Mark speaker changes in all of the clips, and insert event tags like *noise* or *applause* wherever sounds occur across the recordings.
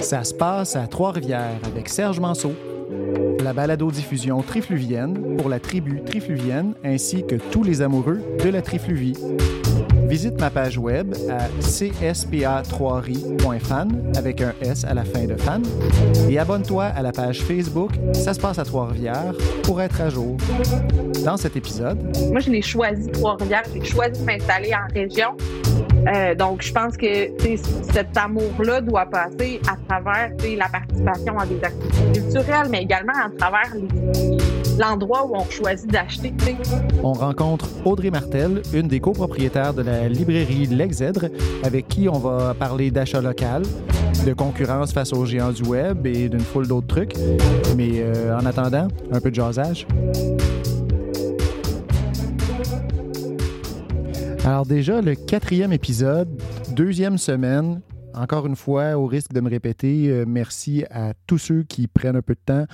Speaker 1: Ça se passe à Trois-Rivières avec Serge Manceau. La balado-diffusion trifluvienne pour la tribu trifluvienne ainsi que tous les amoureux de la trifluvie. Visite ma page web à cspa3ri.fan avec un S à la fin de fan et abonne-toi à la page Facebook Ça se passe à Trois-Rivières pour être à jour. Dans cet épisode,
Speaker 2: Moi, je l'ai choisi Trois-Rivières. J'ai choisi de m'installer en région. Euh, donc, je pense que cet amour-là doit passer à travers la participation à des activités culturelles, mais également à travers l'endroit où on choisit d'acheter.
Speaker 1: on rencontre Audrey Martel, une des copropriétaires de la librairie L'Exèdre, avec qui on va parler d'achat local, de concurrence face aux géants du web et d'une foule d'autres trucs. Mais euh, en attendant, un peu de jasage. Alors déjà, le quatrième épisode, deuxième semaine. Encore une fois, au risque de me répéter, euh, merci à tous ceux qui prennent un peu de temps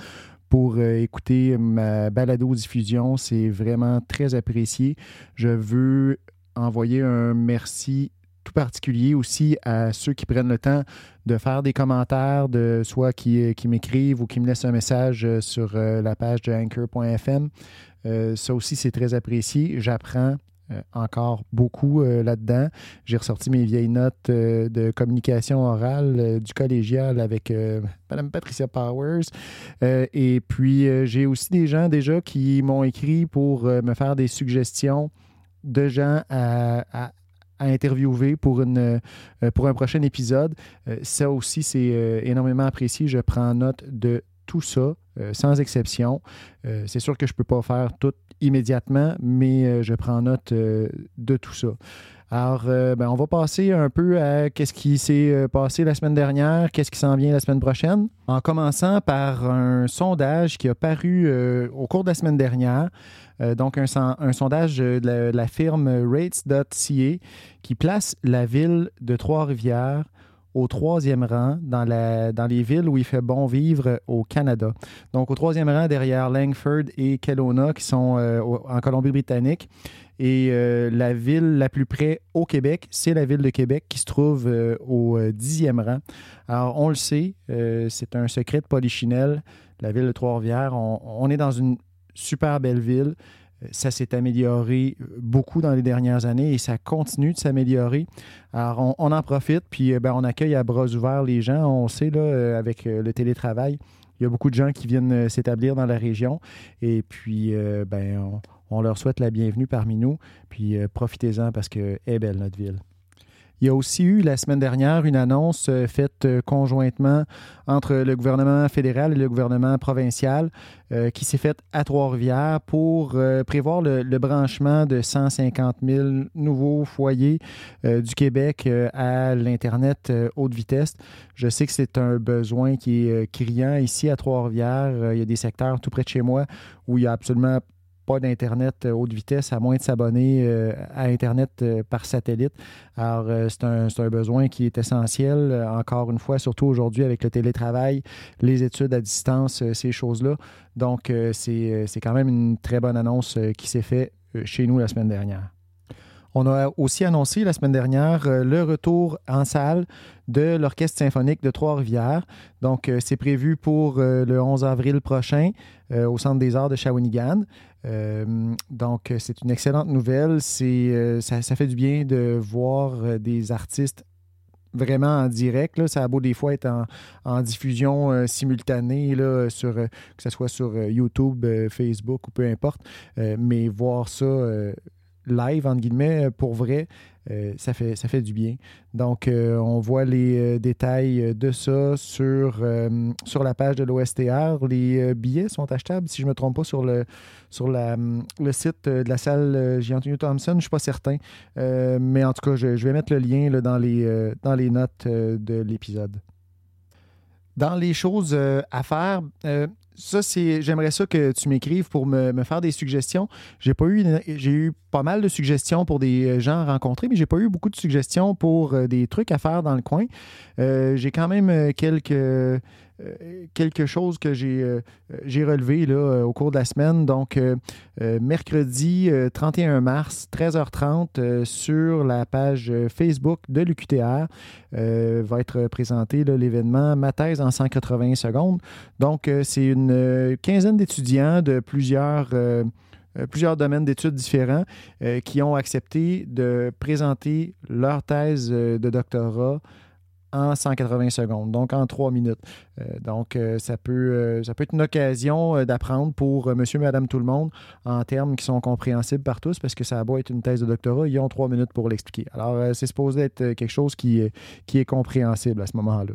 Speaker 1: pour euh, écouter ma balado-diffusion. C'est vraiment très apprécié. Je veux envoyer un merci tout particulier aussi à ceux qui prennent le temps de faire des commentaires, de soit qui, qui m'écrivent ou qui me laissent un message euh, sur euh, la page de anchor.fm. Euh, ça aussi, c'est très apprécié. J'apprends euh, encore beaucoup euh, là-dedans. J'ai ressorti mes vieilles notes euh, de communication orale du collégial avec Mme Patricia Powers. Et puis, j'ai aussi des gens déjà qui m'ont écrit pour me faire des suggestions de gens à, à- interviewer pour, une, pour un prochain épisode. Ça aussi, c'est énormément apprécié. Je prends note de tout ça, euh, sans exception. Euh, c'est sûr que je ne peux pas faire tout immédiatement, mais euh, je prends note de tout ça. Alors, ben, on va passer un peu à qu'est-ce qui s'est passé la semaine dernière, qu'est-ce qui s'en vient la semaine prochaine, en commençant par un sondage qui a paru au cours de la semaine dernière. Donc, un, son- un sondage de la firme Rates.ca qui place la ville de Trois-Rivières au troisième rang dans, la, dans les villes où il fait bon vivre au Canada. Donc, au troisième rang derrière Langford et Kelowna, qui sont euh, en Colombie-Britannique. Et euh, la ville la plus près au Québec, c'est la ville de Québec qui se trouve euh, au dixième rang. Alors, on le sait, c'est un secret de Polichinelle, la ville de Trois-Rivières. On est dans une super belle ville. Euh, Ça s'est amélioré beaucoup dans les dernières années et ça continue de s'améliorer. Alors, on, en profite, puis euh, ben, on accueille à bras ouverts les gens. On sait, euh, avec euh, le télétravail, il y a beaucoup de gens qui viennent euh, s'établir dans la région. Et puis, euh, ben, on, leur souhaite la bienvenue parmi nous. Puis, euh, profitez-en parce que est belle notre ville. Il y a aussi eu la semaine dernière une annonce euh, faite euh, conjointement entre le gouvernement fédéral et le gouvernement provincial euh, qui s'est faite à Trois-Rivières pour prévoir le, branchement de 150 000 nouveaux foyers du Québec à l'Internet haute vitesse. Je sais que c'est un besoin qui est criant ici à Trois-Rivières. Il y a des secteurs tout près de chez moi où il n'y a absolument pas d'Internet euh, haute vitesse, à moins de s'abonner euh, à Internet euh, par satellite. Alors, c'est un, un besoin qui est essentiel, encore une fois, surtout aujourd'hui avec le télétravail, les études à distance, ces choses-là. Donc, c'est quand même une très bonne annonce qui s'est faite chez nous la semaine dernière. On a aussi annoncé la semaine dernière euh, le retour en salle de l'Orchestre symphonique de Trois-Rivières. Donc, euh, c'est prévu pour euh, le 11 avril prochain au Centre des arts de Shawinigan. Donc, c'est une excellente nouvelle. C'est, ça, fait du bien de voir des artistes vraiment en direct. Là. Ça a beau des fois être en, diffusion simultanée, sur, que ce soit sur YouTube, Facebook ou peu importe. Mais voir ça live, entre guillemets, pour vrai, euh, ça, fait, ça fait du bien. Donc, euh, on voit les euh, détails de ça sur, euh, sur la page de l'OSTR. Les euh, billets sont achetables, si je ne me trompe pas, sur le, sur la, hum, le site euh, de la salle euh, J. Thompson. Je ne suis pas certain. Euh, mais en tout cas, je, je vais mettre le lien dans, les, euh, dans les notes euh, de l'épisode. Dans les choses euh, à faire, euh, ça, c'est. J'aimerais ça que tu m'écrives pour me, faire des suggestions. J'ai pas eu. J'ai eu pas mal de suggestions pour des gens rencontrés, mais j'ai pas eu beaucoup de suggestions pour euh, des trucs à faire dans le coin. Euh, j'ai quand même euh, quelques. Quelque chose que j'ai j'ai relevé là, au cours de la semaine. Donc, mercredi 31 mars, 13h30, sur la page Facebook de l'UQTR, va être présenté l'événement Ma thèse en 180 secondes. Donc, c'est une quinzaine d'étudiants de plusieurs euh, plusieurs domaines d'études différents euh, qui ont accepté de présenter leur thèse euh, de doctorat en 180 secondes, donc en trois minutes. donc, ça, peut, ça peut être une occasion d'apprendre pour monsieur, madame, tout le monde en termes qui sont compréhensibles par tous parce que ça va être une thèse de doctorat, ils ont trois minutes pour l'expliquer. Alors, c'est supposé être quelque chose qui, qui est compréhensible à ce moment-là.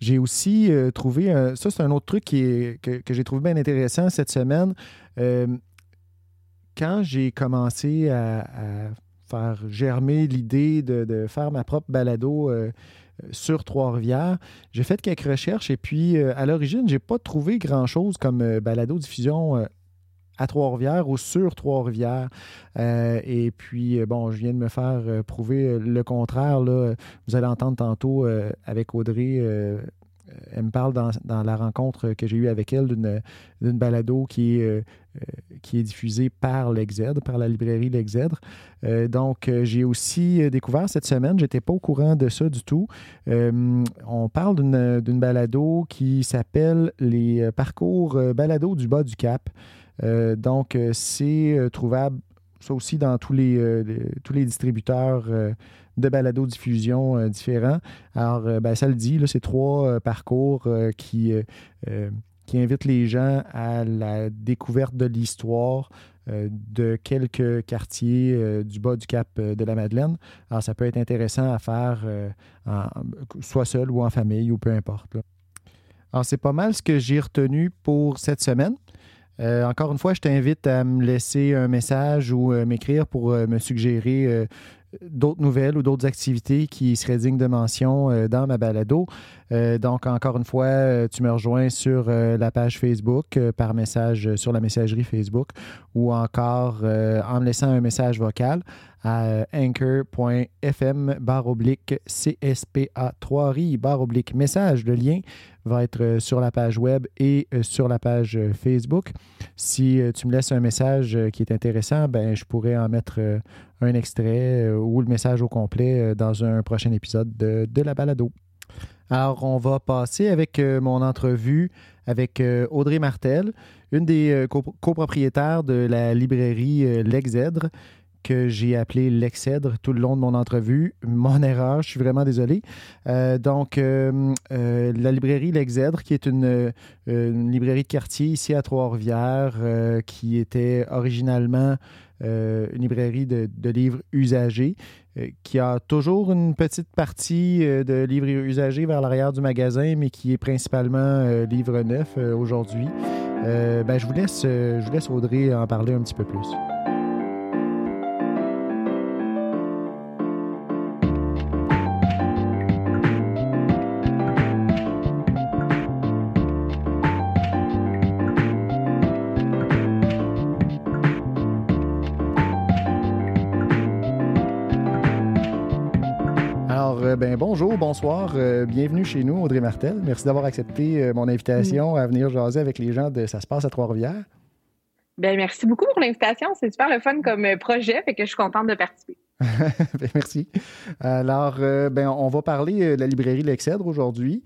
Speaker 1: J'ai aussi trouvé, ça c'est un autre truc qui que, j'ai trouvé bien intéressant cette semaine quand j'ai commencé à, faire germer l'idée de, faire ma propre balado euh, sur Trois-Rivières, j'ai fait quelques recherches et puis euh, à l'origine, je n'ai pas trouvé grand-chose comme euh, balado diffusion à Trois-Rivières ou sur Trois-Rivières. et puis, bon, je viens de me faire prouver le contraire. Là. Vous allez entendre tantôt avec Audrey elle me parle dans, la rencontre que j'ai eue avec elle d'une balado qui est, euh, euh, qui est diffusée par l'Exèdre, par la librairie L'Exèdre. Euh, donc, j'ai aussi découvert cette semaine, je n'étais pas au courant de ça du tout. on parle d'une balado qui s'appelle Les parcours balado du bas du Cap. donc, c'est trouvable ça aussi dans tous les distributeurs de balado-diffusion euh, différents. Alors, euh, ça le dit, c'est trois euh, parcours qui, qui invitent les gens à la découverte de l'histoire de quelques quartiers du bas du cap de la Madeleine. Alors, ça peut être intéressant à faire soit seul ou en famille ou peu importe. Alors, c'est pas mal ce que j'ai retenu pour cette semaine. encore une fois, je t'invite à me laisser un message ou m'écrire pour me suggérer d'autres nouvelles ou d'autres activités qui seraient dignes de mention euh, dans ma balado. Euh, donc, encore une fois, euh, tu me rejoins sur la page Facebook par message sur la messagerie Facebook ou encore en me laissant un message vocal à anchor.fm barre oblique CSPA 3 RI barre oblique message. Le lien va être sur la page web et sur la page Facebook. Si tu me laisses un message qui est intéressant, ben, je pourrais en mettre un extrait euh, ou le message au complet euh, dans un prochain épisode de, de la balado. Alors, on va passer avec euh, mon entrevue avec Audrey Martel, une des copropriétaires de la librairie L'Exèdre, que j'ai appelé L'Exèdre tout le long de mon entrevue. Mon erreur, je suis vraiment désolé. donc, la librairie L'Exèdre, qui est une, une, librairie de quartier ici à Trois-Rivières, qui était originalement euh, une librairie de, livres usagés euh, qui a toujours une petite partie euh, de livres usagés vers l'arrière du magasin, mais qui est principalement livres neufs aujourd'hui. Ben, je, vous laisse, je vous laisse Audrey en parler un petit peu plus. Bonsoir, euh, bienvenue chez nous, Audrey Martel. Merci d'avoir accepté euh, mon invitation à venir jaser avec les gens de Ça se passe à Trois-Rivières.
Speaker 2: Ben, merci beaucoup pour l'invitation. C'est super le fun comme euh, projet, fait que je suis contente de participer. *laughs*
Speaker 1: Ben, merci. Alors, ben, on va parler de la librairie L'Excèdre aujourd'hui.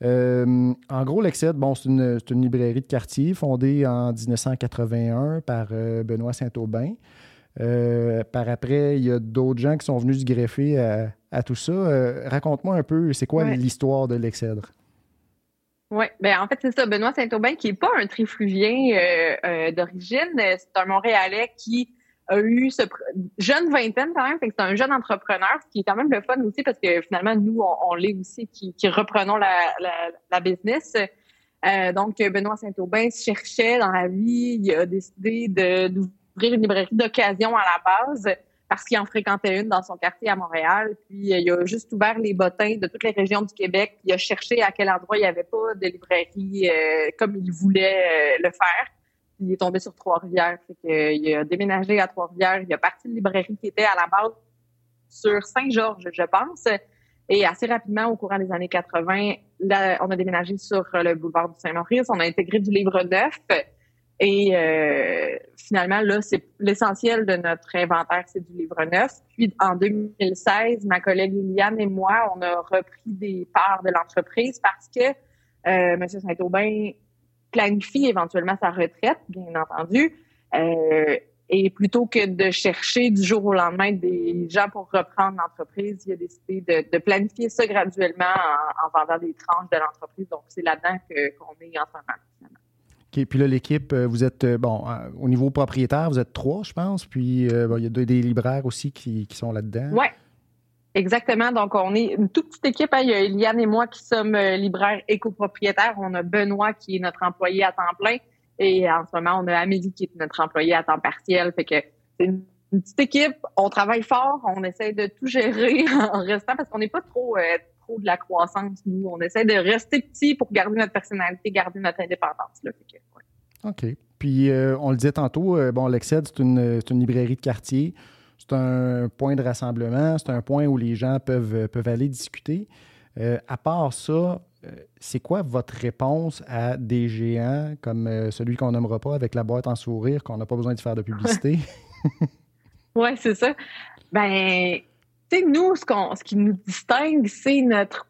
Speaker 1: en gros, l'Excèdre, bon, c'est une, une, librairie de quartier fondée en 1981 par Benoît Saint-Aubin. Par après, il y a d'autres gens qui sont venus se greffer à, à tout ça. Euh, raconte-moi un peu, c'est quoi l'histoire de l'Excèdre?
Speaker 2: Oui, ben en fait, c'est ça. Benoît Saint-Aubin, qui n'est pas un trifluvien euh, euh, d'origine, c'est un Montréalais qui a eu ce jeune vingtaine quand même, c'est un jeune entrepreneur, ce qui est quand même le fun aussi parce que finalement, nous, on, l'est aussi, qui, reprenons la, la, business. donc, Benoît Saint-Aubin cherchait dans la vie, il a décidé d'ouvrir une librairie d'occasion à la base parce qu'il en fréquentait une dans son quartier à Montréal. Puis euh, il a juste ouvert les bottins de toutes les régions du Québec. Il a cherché à quel endroit il n'y avait pas de librairie euh, comme il voulait euh, le faire. il est tombé sur Trois-Rivières. il a déménagé à Trois-Rivières. Il a parti de librairie qui était à la base sur Saint-Georges, je pense. Et assez rapidement, au courant des années 80, là, on a déménagé sur le boulevard du Saint-Maurice. On a intégré du livre neuf. Et euh, finalement, là, c'est l'essentiel de notre inventaire, c'est du livre neuf. Puis en 2016, ma collègue Liliane et moi, on a repris des parts de l'entreprise parce que euh, M. Saint-Aubin planifie éventuellement sa retraite, bien entendu. Euh, et plutôt que de chercher du jour au lendemain des gens pour reprendre l'entreprise, il a décidé de, de planifier ça graduellement en, en, vendant des tranches de l'entreprise. Donc, c'est là-dedans qu'on est en ce moment.
Speaker 1: Puis là, l'équipe, euh, vous êtes, euh, bon, euh, au niveau propriétaire, vous êtes trois, je pense. Puis bon, il y a des libraires aussi qui, qui sont là-dedans.
Speaker 2: Oui. Exactement. Donc, on est une toute petite équipe. Hein. Il y a Eliane et moi qui sommes libraires écopropriétaires. On a Benoît qui est notre employé à temps plein. Et en ce moment, on a Amélie qui est notre employée à temps partiel. Fait que c'est une, petite équipe. On travaille fort. On essaie de tout gérer *laughs* en restant parce qu'on n'est pas trop, trop de la croissance, nous. On essaie de rester petit pour garder notre personnalité, garder notre indépendance. Là.
Speaker 1: OK. Puis, euh, on le disait tantôt, euh, bon, l'Exced, c'est une, une, librairie de quartier. C'est un point de rassemblement. C'est un point où les gens peuvent, peuvent aller discuter. Euh, à part ça, c'est quoi votre réponse à des géants comme celui qu'on nommera pas avec la boîte en sourire, qu'on n'a pas besoin de faire de publicité? *laughs*
Speaker 2: oui, c'est ça. Ben, sais, nous, ce, ce qui nous distingue, c'est notre,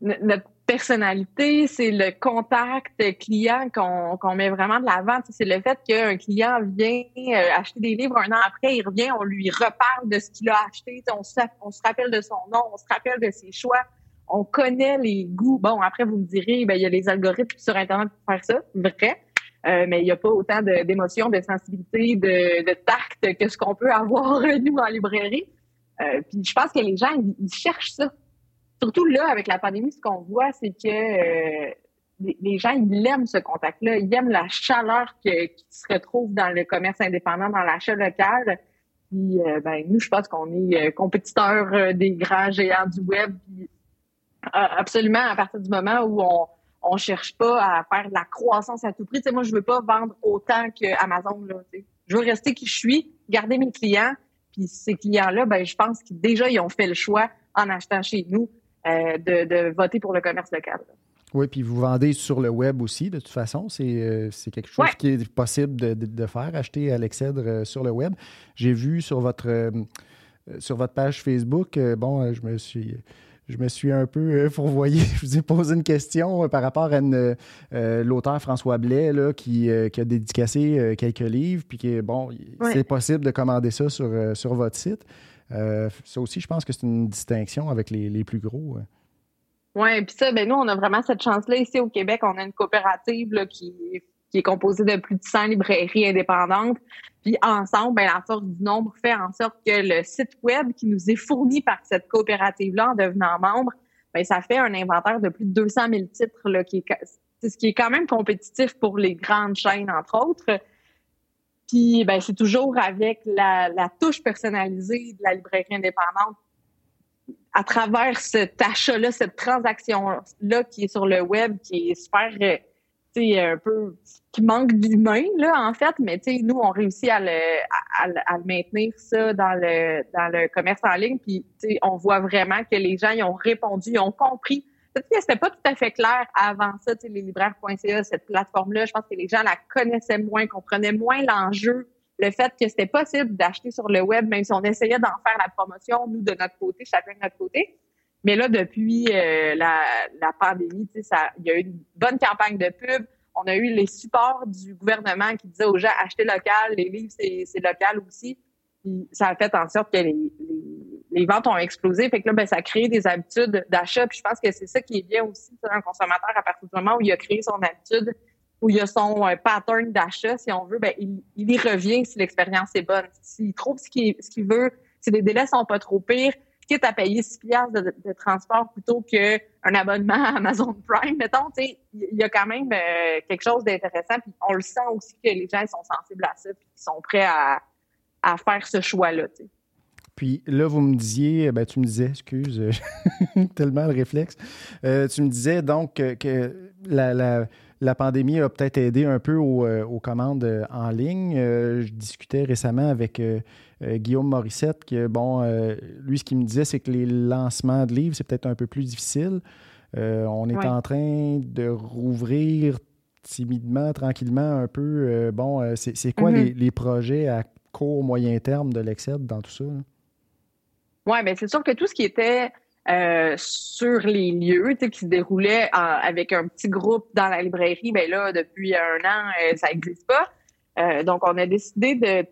Speaker 2: notre personnalité, c'est le contact client qu'on met vraiment de l'avant. C'est le fait qu'un client vient euh, acheter des livres un an après, il revient, on lui reparle de ce qu'il a acheté, on se, on se rappelle de son nom, on se rappelle de ses choix, on connaît les goûts. Bon, après, vous me direz, ben, il y a les algorithmes sur Internet pour faire ça, vrai. Euh, mais il n'y a pas autant d'émotions, de, sensibilité, de, de, tact que ce qu'on peut avoir, *laughs* nous, en librairie. Euh, puis je pense que les gens, ils cherchent ça surtout là, avec la pandémie, ce qu'on voit, c'est que euh, les, gens, ils aiment ce contact-là. Ils aiment la chaleur qui se retrouve dans le commerce indépendant, dans l'achat local. Puis, euh, ben, nous, je pense qu'on est euh, compétiteurs des grands géants du web. absolument, à partir du moment où on on cherche pas à faire de la croissance à tout prix. sais, moi, je veux pas vendre autant qu'Amazon. Je veux rester qui je suis, garder mes clients. Puis ces clients-là, ben, je pense qu'ils déjà ils ont fait le choix en achetant chez nous euh, de, voter pour le commerce local.
Speaker 1: Oui, puis vous vendez sur le web aussi, de toute façon. C'est euh, quelque chose qui est possible de, faire, acheter à l'Excèdre euh, sur le web. J'ai vu sur votre, sur votre page Facebook, bon, je me suis je me suis un peu fourvoyé. *laughs* Je vous ai posé une question par rapport à l'auteur François Blais là, qui, qui, a dédicacé quelques livres, puis qui bon, c'est possible de commander ça sur, sur votre site. Euh, ça aussi, je pense que c'est une distinction avec les, plus gros.
Speaker 2: Oui, puis ça, ben nous, on a vraiment cette chance-là. Ici au Québec, on a une coopérative qui, est composée de plus de 100 librairies indépendantes. Puis ensemble, ben, la force du nombre fait en sorte que le site web qui nous est fourni par cette coopérative-là en devenant membre, ben, ça fait un inventaire de plus de 200 000 titres, là, qui est, ce qui est quand même compétitif pour les grandes chaînes, entre autres. Puis, ben, c'est toujours avec la, touche personnalisée de la librairie indépendante à travers cet achat-là, cette transaction-là qui est sur le web, qui est super, euh, un peu, qui manque d'humain, là, en fait, mais nous, on réussit à le, à, le maintenir, ça, dans le, dans le commerce en ligne, puis, on voit vraiment que les gens, ils ont répondu, ils ont compris Peut-être que c'était pas tout à fait clair avant ça, les libraires.ca, cette plateforme-là. Je pense que les gens la connaissaient moins, comprenaient moins l'enjeu, le fait que c'était possible d'acheter sur le web, même si on essayait d'en faire la promotion, nous, de notre côté, chacun de notre côté. Mais là, depuis euh, la, la, pandémie, sais, il y a eu une bonne campagne de pub. On a eu les supports du gouvernement qui disaient aux gens achetez local, les livres, c'est local aussi. Ça a fait en sorte que les, les, ventes ont explosé. Fait que là, ben, ça a créé des habitudes d'achat. Je pense que c'est ça qui est bien aussi pour un consommateur à partir du moment où il a créé son habitude, où il a son euh, pattern d'achat, si on veut, ben, il, il y revient si l'expérience est bonne. S'il trouve ce qu'il ce qu'il veut, si les délais sont pas trop pires, à payer 6 piastres de, transport plutôt qu'un abonnement à Amazon Prime, mettons, il y a quand même euh, quelque chose d'intéressant. Puis on le sent aussi que les gens sont sensibles à ça, puis ils sont prêts à à faire ce choix-là.
Speaker 1: Puis là, vous me disiez, ben, tu me disais, excuse, *laughs* tellement le réflexe, euh, tu me disais donc que, la, la pandémie a peut-être aidé un peu aux, commandes en ligne. je discutais récemment avec Guillaume Morissette, que, bon, lui, ce qu'il me disait, c'est que les lancements de livres, c'est peut-être un peu plus difficile. on est en train de rouvrir timidement, tranquillement, un peu. bon, c'est quoi mm-hmm. les, projets à court, moyen terme de l'Exced dans tout ça?
Speaker 2: Oui, mais c'est sûr que tout ce qui était euh, sur les lieux, qui se déroulait avec un petit groupe dans la librairie, ben là, depuis un an, euh, ça n'existe pas. Euh, donc, on a décidé de,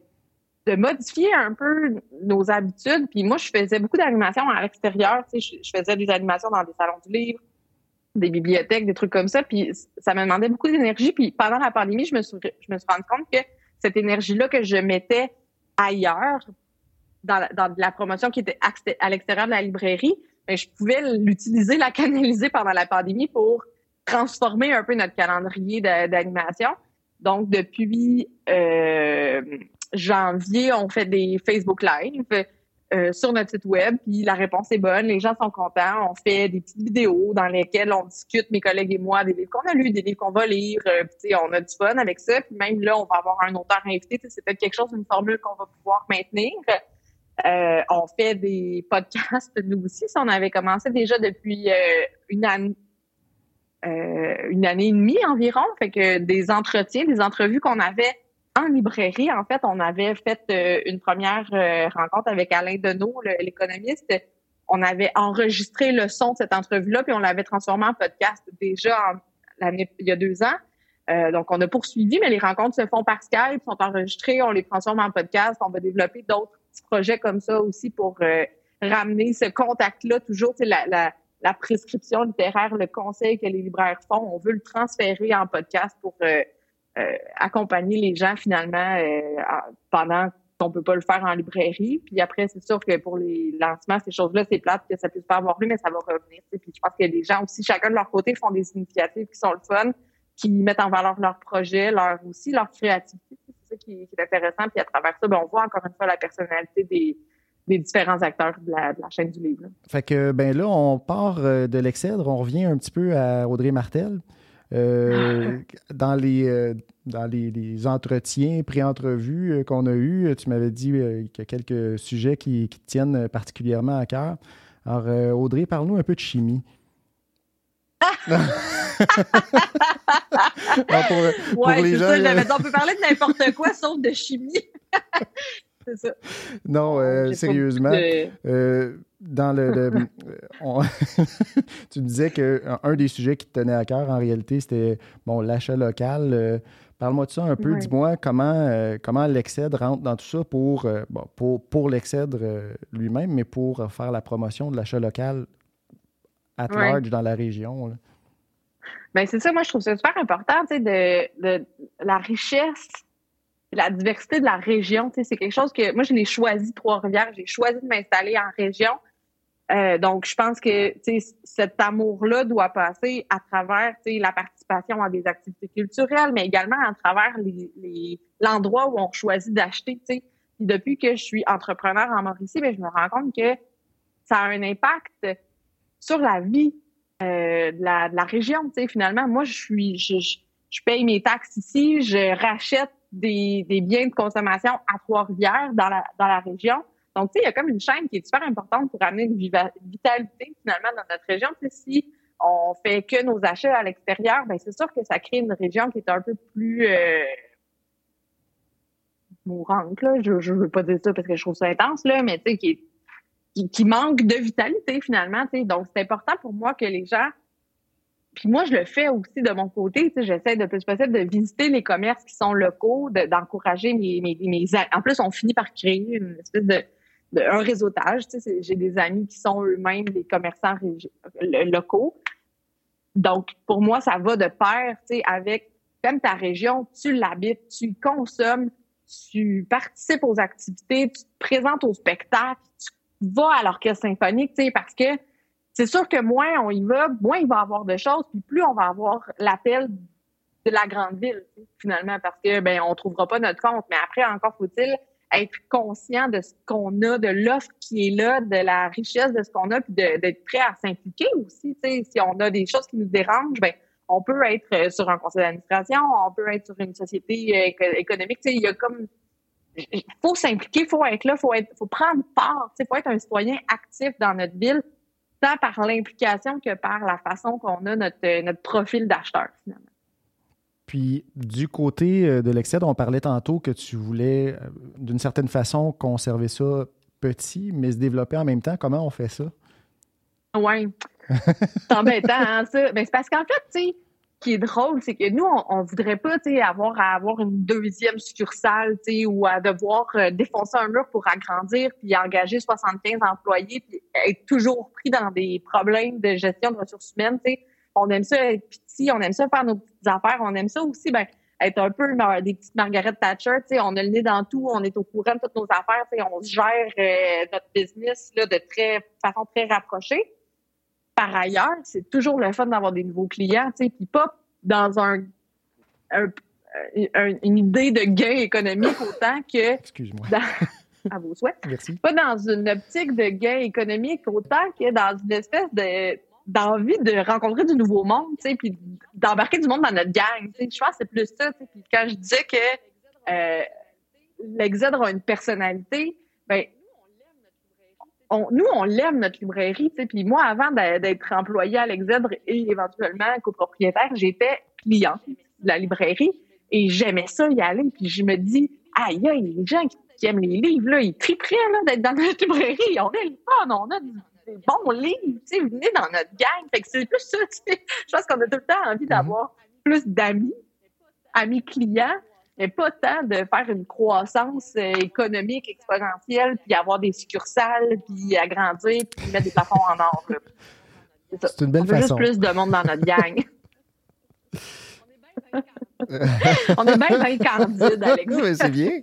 Speaker 2: de, modifier un peu nos habitudes. Puis moi, je faisais beaucoup d'animations à l'extérieur. Je, je faisais des animations dans des salons du livre, des bibliothèques, des trucs comme ça. Puis ça me demandait beaucoup d'énergie. Puis pendant la pandémie, je me suis, je me suis rendu compte que cette énergie-là que je mettais ailleurs, dans dans la promotion qui était à l'extérieur de la librairie, ben, je pouvais l'utiliser, la canaliser pendant la pandémie pour transformer un peu notre calendrier d'animation. Donc, depuis euh, janvier, on fait des Facebook Live euh, sur notre site web, puis la réponse est bonne, les gens sont contents. On fait des petites vidéos dans lesquelles on discute, mes collègues et moi, des livres qu'on a lus, des livres qu'on va lire. Euh, puis, on a du fun avec ça. Puis même là, on va avoir un auteur invité. C'est peut-être quelque chose, une formule qu'on va pouvoir maintenir. Euh, on fait des podcasts, nous aussi. on avait commencé déjà depuis euh, une année, euh, une année et demie environ. Fait que des entretiens, des entrevues qu'on avait en librairie. En fait, on avait fait une première rencontre avec Alain Deneau, l'économiste. On avait enregistré le son de cette entrevue-là, puis on l'avait transformé en podcast déjà il y a deux ans. donc, on a poursuivi, mais les rencontres se font par Skype, sont enregistrées, on les transforme en podcast, on va développer d'autres projets comme ça aussi pour euh, ramener ce contact-là, toujours la, la, la, prescription littéraire, le conseil que les libraires font, on veut le transférer en podcast pour euh, euh, accompagner les gens finalement pendant qu'on peut pas le faire en librairie. Puis après, c'est sûr que pour les lancements, ces choses-là, c'est plate que ça puisse pas avoir lieu, mais ça va revenir. Puis je pense que les gens aussi, chacun de leur côté, font des initiatives qui sont le fun, qui mettent en valeur leur projet, leur aussi leur créativité ça qui, est intéressant. Puis à travers ça, ben, on voit encore une fois la personnalité des, différents acteurs de la, chaîne du livre.
Speaker 1: Fait que ben là, on part euh, de l'Excèdre, on revient un petit peu à Audrey Martel. Euh, dans les, euh, dans les, entretiens, pré-entrevues qu'on a eus, tu m'avais dit qu'il y a quelques sujets qui, tiennent particulièrement à cœur. Alors, Audrey, parle-nous un peu de chimie.
Speaker 2: Pour, ouais, les gens, ça, on peut parler de n'importe quoi sauf de chimie. *laughs* c'est ça.
Speaker 1: Non, euh, sérieusement. Euh, dans le, *laughs* *laughs* tu disais qu'un des sujets qui te tenait à cœur en réalité, c'était bon l'achat local. Euh, parle-moi de ça un peu. Dis-moi comment, comment l'Excèdre rentre dans tout ça pour, bon, pour, pour l'Excèdre lui-même, mais pour faire la promotion de l'achat local at large dans la région.
Speaker 2: Ben c'est ça, moi je trouve ça super important, tu sais, de, de, la richesse, la diversité de la région. Tu sais, c'est quelque chose que moi je l'ai choisi Trois-Rivières, j'ai choisi de m'installer en région. Euh, donc je pense que tu sais, cet amour-là doit passer à travers tu sais, la participation à des activités culturelles, mais également à travers les, l'endroit où on choisit d'acheter. Tu sais. Puis depuis que je suis entrepreneur en Mauricie, ben, je me rends compte que ça a un impact sur la vie euh, de, la, de, la, région. Tu sais, finalement, moi, je suis, je, je, paye mes taxes ici, je rachète des, des biens de consommation à Trois-Rivières dans la, dans la région. Donc, tu sais, il y a comme une chaîne qui est super importante pour amener une vitalité finalement dans notre région. Tu sais, si on fait que nos achats à l'extérieur, ben c'est sûr que ça crée une région qui est un peu plus euh, mourante. Là. Je, je veux pas dire ça parce que je trouve ça intense, là, mais tu sais, qui est qui, de vitalité finalement. Donc, c'est important pour moi que les gens. Puis moi, je le fais aussi de mon côté. J'essaie de plus possible de visiter les commerces qui sont locaux, d'encourager mes, En plus, on finit par créer une espèce de, de un réseautage. J'ai des amis qui sont eux-mêmes des commerçants locaux. Donc, pour moi, ça va de pair avec comme ta région, tu l'habites, tu consommes, tu participes aux activités, tu te présentes au spectacle, tu va à l'orchestre symphonique, tu sais, parce que c'est sûr que moins on y va, moins il va y avoir de choses, puis plus on va avoir l'appel de la grande ville, finalement, parce que ben on trouvera pas notre compte. Mais après, encore faut-il être conscient de ce qu'on a, de l'offre qui est là, de la richesse de ce qu'on a, puis d'être prêt à s'impliquer aussi. Tu sais, si on a des choses qui nous dérangent, ben on peut être sur un conseil d'administration, on peut être sur une société économique. Il y a comme il faut s'impliquer, il faut être là, il faut, faut prendre part, il faut être un citoyen actif dans notre ville, tant par l'implication que par la façon qu'on a notre, notre profil d'acheteur, finalement.
Speaker 1: Puis, du côté euh, de l'Exced, on parlait tantôt que tu voulais, euh, d'une certaine façon, conserver ça petit, mais se développer en même temps. Comment on fait ça?
Speaker 2: Oui. C'est embêtant, hein, ça. Ben, c'est parce qu'en fait, tu sais, qui est drôle, c'est que nous, on, ne voudrait pas avoir à avoir une deuxième succursale ou à devoir euh, défoncer un mur pour agrandir puis engager 75 employés puis être toujours pris dans des problèmes de gestion de ressources humaines. sais. On aime ça être petit, on aime ça faire nos petites affaires, on aime ça aussi ben, être un peu des petites Margaret Thatcher. On a le nez dans tout, on est au courant de toutes nos affaires, on gère euh, notre business là, de très façon très rapprochée par ailleurs, c'est toujours le fun d'avoir des nouveaux clients, tu sais, puis pas dans un, une idée de gain économique autant que.
Speaker 1: Excuse-moi.
Speaker 2: à vos souhaits.
Speaker 1: Merci.
Speaker 2: Pas dans une optique de gain économique autant que dans une espèce de d'envie de rencontrer du nouveau monde, tu sais, puis d'embarquer du monde dans notre gang. Tu sais. Je pense que c'est plus ça. Tu sais. Puis quand je disais que euh, l'exode aura une personnalité, ben nous, on l'aime, notre librairie. Puis moi, avant d'être employée à l'Exèdre et éventuellement copropriétaire, j'étais cliente de la librairie et j'aimais ça y aller. Puis je me dis, aïe, aïe, les gens qui, aiment les livres, là, ils triperaient d'être dans notre librairie. On a le fun, on a des bons livres. Venez dans notre gang. Fait que c'est plus ça. Je pense qu'on a tout le temps envie d'avoir plus d'amis, amis clients mais pas tant de faire une croissance euh, économique exponentielle, puis avoir des succursales, puis agrandir, puis mettre des plafonds en or.
Speaker 1: C'est une belle
Speaker 2: On
Speaker 1: veut
Speaker 2: juste plus de monde dans notre gang. *laughs* On est bien, bien candide, Alex.
Speaker 1: Oui, c'est bien.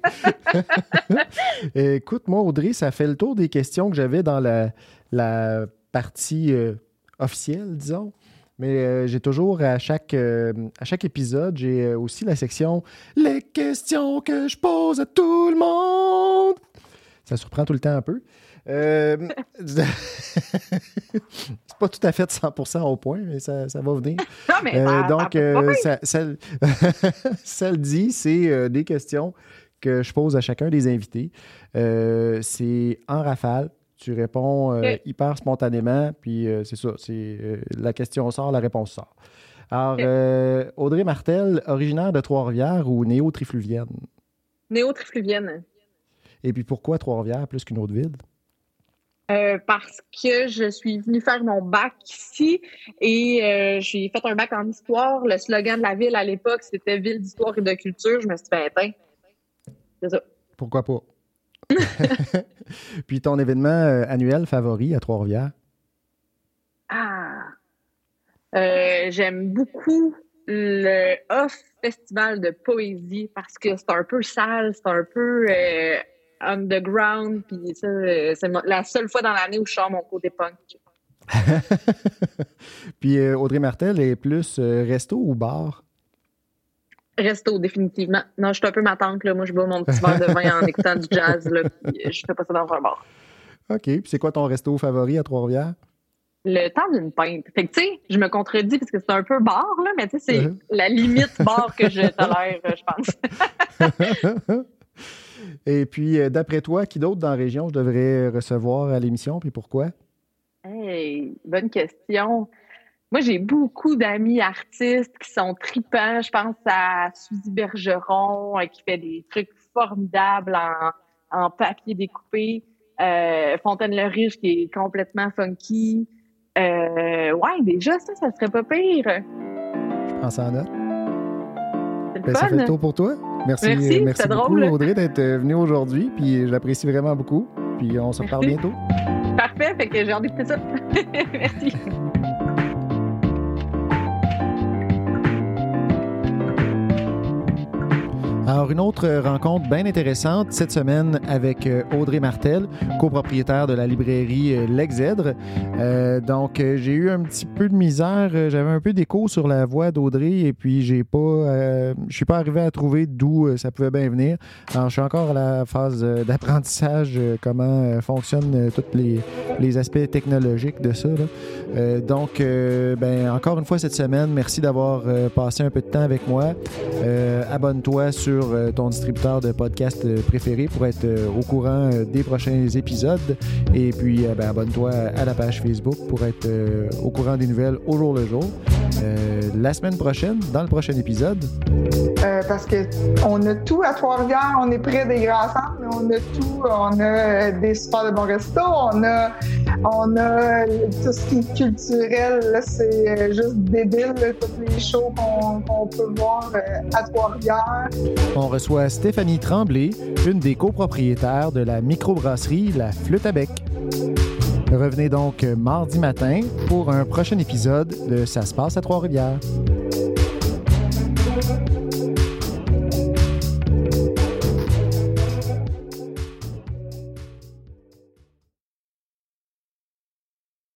Speaker 1: *laughs* Écoute, moi, Audrey, ça fait le tour des questions que j'avais dans la, la partie euh, officielle, disons. Mais euh, j'ai toujours, à chaque, euh, à chaque épisode, j'ai euh, aussi la section Les questions que je pose à tout le monde. Ça surprend tout le temps un peu. *laughs* c'est pas tout à fait 100% au point, mais ça, ça va venir. *laughs*
Speaker 2: Non, mais
Speaker 1: donc, ça, *laughs* ça, le dit, c'est des questions que je pose à chacun des invités. c'est en rafale, tu réponds euh, hyper spontanément, puis euh, c'est ça. C'est euh, la question sort, la réponse sort. Alors, Audrey Martel, originaire de Trois-Rivières ou néo-trifluvienne?
Speaker 2: Néo-trifluvienne.
Speaker 1: Et puis pourquoi Trois-Rivières plus qu'une autre ville?
Speaker 2: parce que je suis venue faire mon bac ici et j'ai fait un bac en histoire. Le slogan de la ville à l'époque, c'était Ville d'histoire et de culture. Je me suis fait éteindre. C'est ça.
Speaker 1: Pourquoi pas? *laughs* Puis ton événement euh, annuel favori à Trois-Rivières?
Speaker 2: Ah! Euh, j'aime beaucoup le Off Festival de poésie parce que c'est un peu sale, c'est un peu euh, underground, puis c'est la seule fois dans l'année où je sors mon côté punk. *laughs*
Speaker 1: puis Audrey Martel est plus resto ou bar?
Speaker 2: Resto, définitivement. Non, je suis un peu ma tante, là. Moi, je bois mon petit verre de vin en *laughs* écoutant du jazz, là. je fais pas ça dans un bar.
Speaker 1: OK. Puis c'est quoi ton resto favori à Trois-Rivières?
Speaker 2: Le temps d'une pinte. Fait que, tu sais, je me contredis parce que c'est un peu bar, là, mais tu sais, c'est uh-huh. la limite bar que je tolère, je pense. *laughs*
Speaker 1: Et puis, euh, d'après toi, qui d'autre dans la région je devrais recevoir à l'émission, puis pourquoi?
Speaker 2: Hey, bonne question. Moi, j'ai beaucoup d'amis artistes qui sont tripants. Je pense à Suzy Bergeron euh, qui fait des trucs formidables en, papier découpé. Euh, Fontaine-le-Riche qui est complètement funky. Euh, ouais, déjà, ça, ça serait pas pire.
Speaker 1: Je prends ça en note.
Speaker 2: Ben,
Speaker 1: ça fait le tour pour toi. Merci,
Speaker 2: merci,
Speaker 1: merci beaucoup, Audrey, d'être venue aujourd'hui. Puis je l'apprécie vraiment beaucoup. Puis on se reparle bientôt.
Speaker 2: Parfait, fait que j'ai envie de ça. *laughs* merci.
Speaker 1: Alors, une autre rencontre bien intéressante cette semaine avec euh, Audrey Martel, copropriétaire de la librairie euh, L'Exèdre. Euh, donc, j'ai eu un petit peu de misère. J'avais un peu d'écho sur la voix d'Audrey et puis j'ai pas, je suis pas arrivé à trouver d'où ça pouvait bien venir. Alors, je suis encore à la phase d'apprentissage, comment fonctionnent tous les, aspects technologiques de ça. Euh, donc, euh, ben, encore une fois cette semaine, merci d'avoir euh, passé un peu de temps avec moi. Abonne-toi sur ton distributeur de podcast préféré pour être au courant des prochains épisodes. Et puis, ben, abonne-toi à la page Facebook pour être au courant des nouvelles au jour le jour. Euh, la semaine prochaine, dans le prochain épisode,
Speaker 3: Euh, parce que on a tout à Trois-Rivières, on est près des grands centres, mais on a tout. On a des super de bons restos, on a, on a tout ce qui est culturel. C'est euh, juste débile, tous les shows qu'on peut voir à Trois-Rivières.
Speaker 1: on reçoit Stéphanie Tremblay, une des copropriétaires de la microbrasserie La Flûte à Bec. Revenez donc mardi matin pour un prochain épisode de Ça se passe à Trois-Rivières.